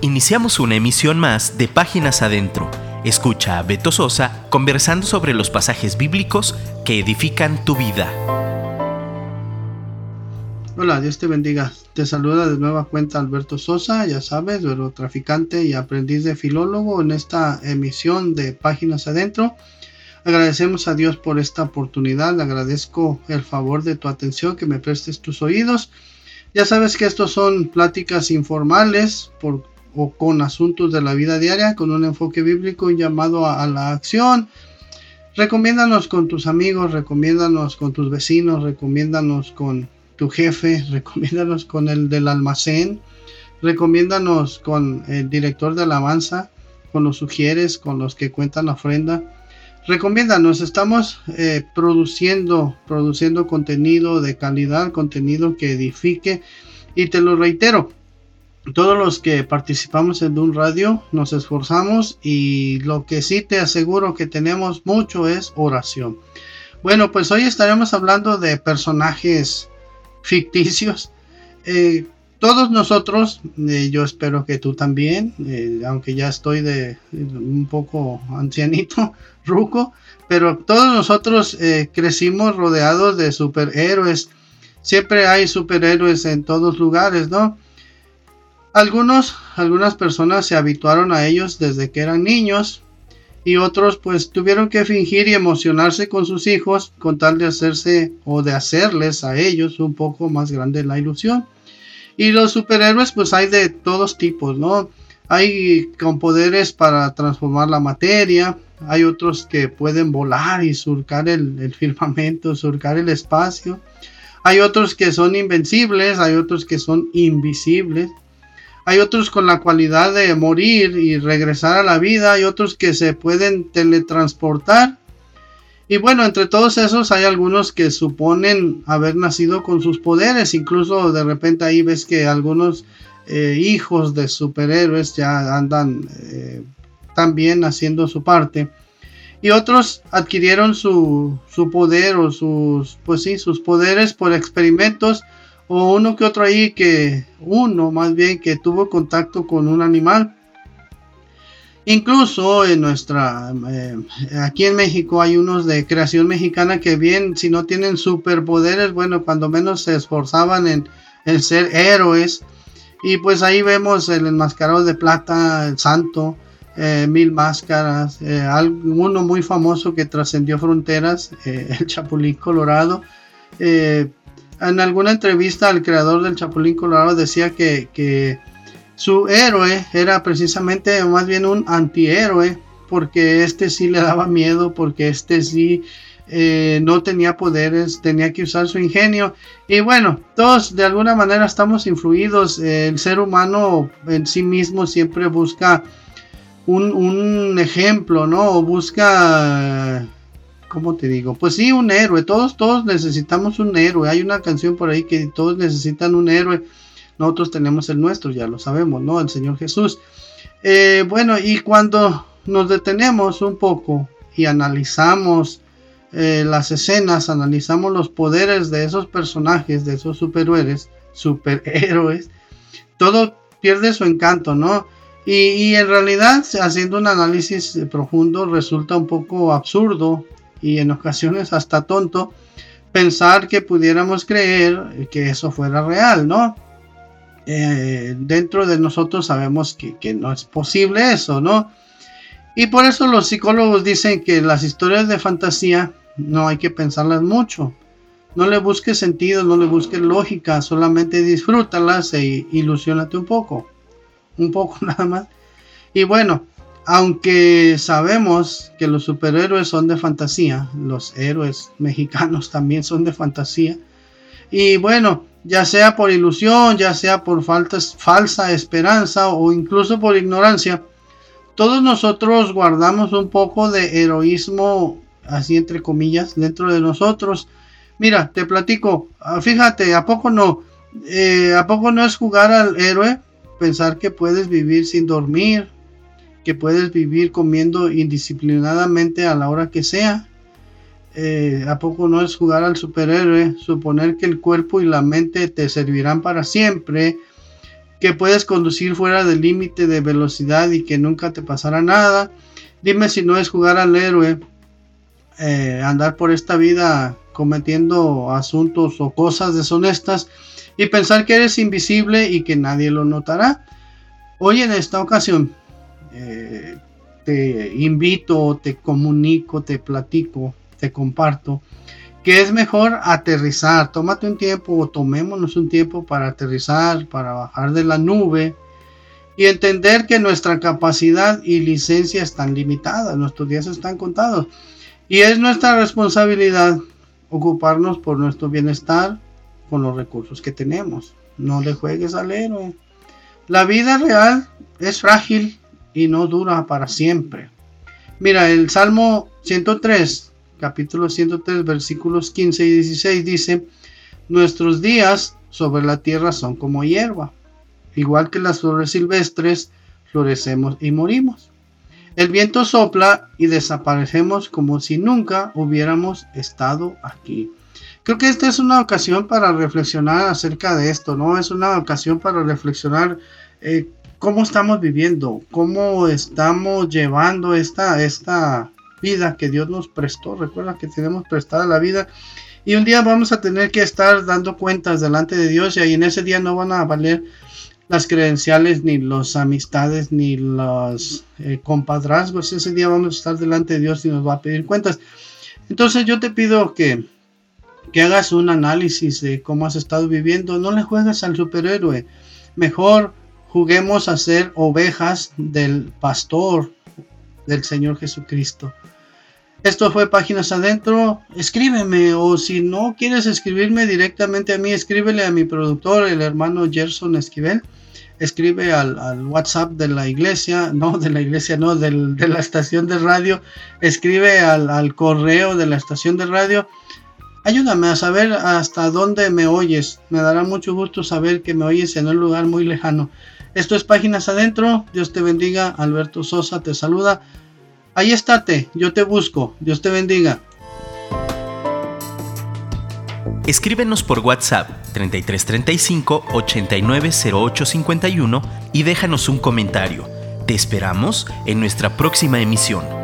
Iniciamos una emisión más de Páginas Adentro. Escucha a Beto Sosa conversando sobre los pasajes bíblicos que edifican tu vida. Hola, Dios te bendiga. Te saluda de nueva cuenta Alberto Sosa, ya sabes, traficante y aprendiz de filólogo en esta emisión de Páginas Adentro. Agradecemos a Dios por esta oportunidad, le agradezco el favor de tu atención, que me prestes tus oídos. Ya sabes que estos son pláticas informales por o con asuntos de la vida diaria con un enfoque bíblico, un llamado a, la acción. Recomiéndanos con tus amigos, recomiéndanos con tus vecinos, recomiéndanos con tu jefe, recomiéndanos con el del almacén, recomiéndanos con el director de alabanza, con los sugieres, con los que cuentan la ofrenda. Recomiéndanos, estamos eh, produciendo, produciendo contenido de calidad, contenido que edifique. Y te lo reitero, todos los que participamos en un radio nos esforzamos y lo que sí te aseguro que tenemos mucho es oración. Bueno, pues hoy estaremos hablando de personajes ficticios. Eh, todos nosotros, eh, yo espero que tú también, eh, aunque ya estoy de un poco ancianito, ruco, pero todos nosotros crecimos rodeados de superhéroes. Siempre hay superhéroes en todos lugares, ¿no? Algunos, algunas personas se habituaron a ellos desde que eran niños y otros pues tuvieron que fingir y emocionarse con sus hijos con tal de hacerse o de hacerles a ellos un poco más grande la ilusión. Y los superhéroes pues hay de todos tipos, ¿no? Hay con poderes para transformar la materia, hay otros que pueden volar y surcar el, el firmamento, surcar el espacio. Hay otros que son invencibles, hay otros que son invisibles. Hay otros con la cualidad de morir y regresar a la vida. Hay otros que se pueden teletransportar. Y bueno, entre todos esos hay algunos que suponen haber nacido con sus poderes. Incluso de repente ahí ves que algunos eh, hijos de superhéroes ya andan eh, también haciendo su parte. Y otros adquirieron su, su poder o sus, pues sí, sus poderes por experimentos o uno que otro ahí que, uno más bien que tuvo contacto con un animal. Incluso en nuestra, eh, aquí en México hay unos de creación mexicana que bien, si no tienen superpoderes, bueno, cuando menos se esforzaban en, ser héroes. Y pues ahí vemos el enmascarado de plata, el santo, eh, mil máscaras, eh, uno muy famoso que trascendió fronteras, el Chapulín Colorado en alguna entrevista el creador del Chapulín Colorado decía que, su héroe era precisamente más bien un antihéroe, porque este sí le daba miedo, porque este sí eh, no tenía poderes, tenía que usar su ingenio. Y bueno, todos de alguna manera estamos influidos. el ser humano en sí mismo siempre busca un, un ejemplo, ¿no? O busca ¿cómo te digo? Pues sí, un héroe, todos, todos necesitamos un héroe. Hay una canción por ahí que todos necesitan un héroe. Nosotros tenemos el nuestro, ya lo sabemos, ¿no? El Señor Jesús. Eh, bueno, y cuando nos detenemos un poco y analizamos eh, las escenas, analizamos los poderes de esos personajes, de esos superhéroes, superhéroes, todo pierde su encanto, ¿no? Y, y, en realidad, haciendo un análisis profundo, resulta un poco absurdo y en ocasiones hasta tonto pensar que pudiéramos creer que eso fuera real, ¿no? Eh, dentro de nosotros sabemos que, que, no es posible eso, ¿no? Y por eso los psicólogos dicen que las historias de fantasía no hay que pensarlas mucho. No le busques sentido, no le busques lógica, solamente disfrútalas e ilusionate un poco. Un poco nada más. Y bueno, aunque sabemos que los superhéroes son de fantasía, los héroes mexicanos también son de fantasía. Y bueno, ya sea por ilusión, ya sea por falsa esperanza o incluso por ignorancia, todos nosotros guardamos un poco de heroísmo, así entre comillas, dentro de nosotros. Mira, te platico, ah, fíjate, ¿a poco no? Eh, ¿A poco no es jugar al héroe? Pensar que puedes vivir sin dormir, que puedes vivir comiendo indisciplinadamente a la hora que sea. Eh, ¿A poco no es jugar al superhéroe? Suponer que el cuerpo y la mente te servirán para siempre. que puedes conducir fuera del límite de velocidad y que nunca te pasará nada. Dime si no es jugar al héroe, eh, andar por esta vida cometiendo asuntos o cosas deshonestas y pensar que eres invisible y que nadie lo notará. Hoy en esta ocasión eh, te invito, te comunico, te platico, te comparto que es mejor aterrizar. Tómate un tiempo o tomémonos un tiempo para aterrizar, para bajar de la nube y entender que nuestra capacidad y licencia están limitadas, nuestros días están contados. Y es nuestra responsabilidad ocuparnos por nuestro bienestar con los recursos que tenemos. No le juegues al héroe. La vida real es frágil y no dura para siempre. Mira, el Salmo 103 capítulo 103, versículos 15 y 16 dice, nuestros días sobre la tierra son como hierba, igual que las flores silvestres, florecemos y morimos. El viento sopla y desaparecemos como si nunca hubiéramos estado aquí. Creo que esta es una ocasión para reflexionar acerca de esto, ¿no? Es una ocasión para reflexionar eh, cómo estamos viviendo, cómo estamos llevando esta, esta, vida que Dios nos prestó. Recuerda que tenemos prestada la vida. Y un día vamos a tener que estar dando cuentas delante de Dios y ahí en ese día no van a valer las credenciales, ni las amistades, ni los eh, compadrazgos. Ese día vamos a estar delante de Dios y nos va a pedir cuentas. Entonces yo te pido que, que hagas un análisis de cómo has estado viviendo. No le juegues al superhéroe. Mejor juguemos a ser ovejas del pastor, del Señor Jesucristo. Esto fue Páginas Adentro. Escríbeme o si no quieres escribirme directamente a mí, escríbele a mi productor, el hermano Gerson Esquivel. Escribe al, WhatsApp de la iglesia, no de la iglesia, no, de la estación de radio. Escribe al, al correo de la estación de radio. Ayúdame a saber hasta dónde me oyes. Me dará mucho gusto saber que me oyes en un lugar muy lejano. Esto es Páginas Adentro. Dios te bendiga. Alberto Sosa te saluda. Ahí estate. Yo te busco. Dios te bendiga. Escríbenos por WhatsApp 3335 890851 y déjanos un comentario. Te esperamos en nuestra próxima emisión.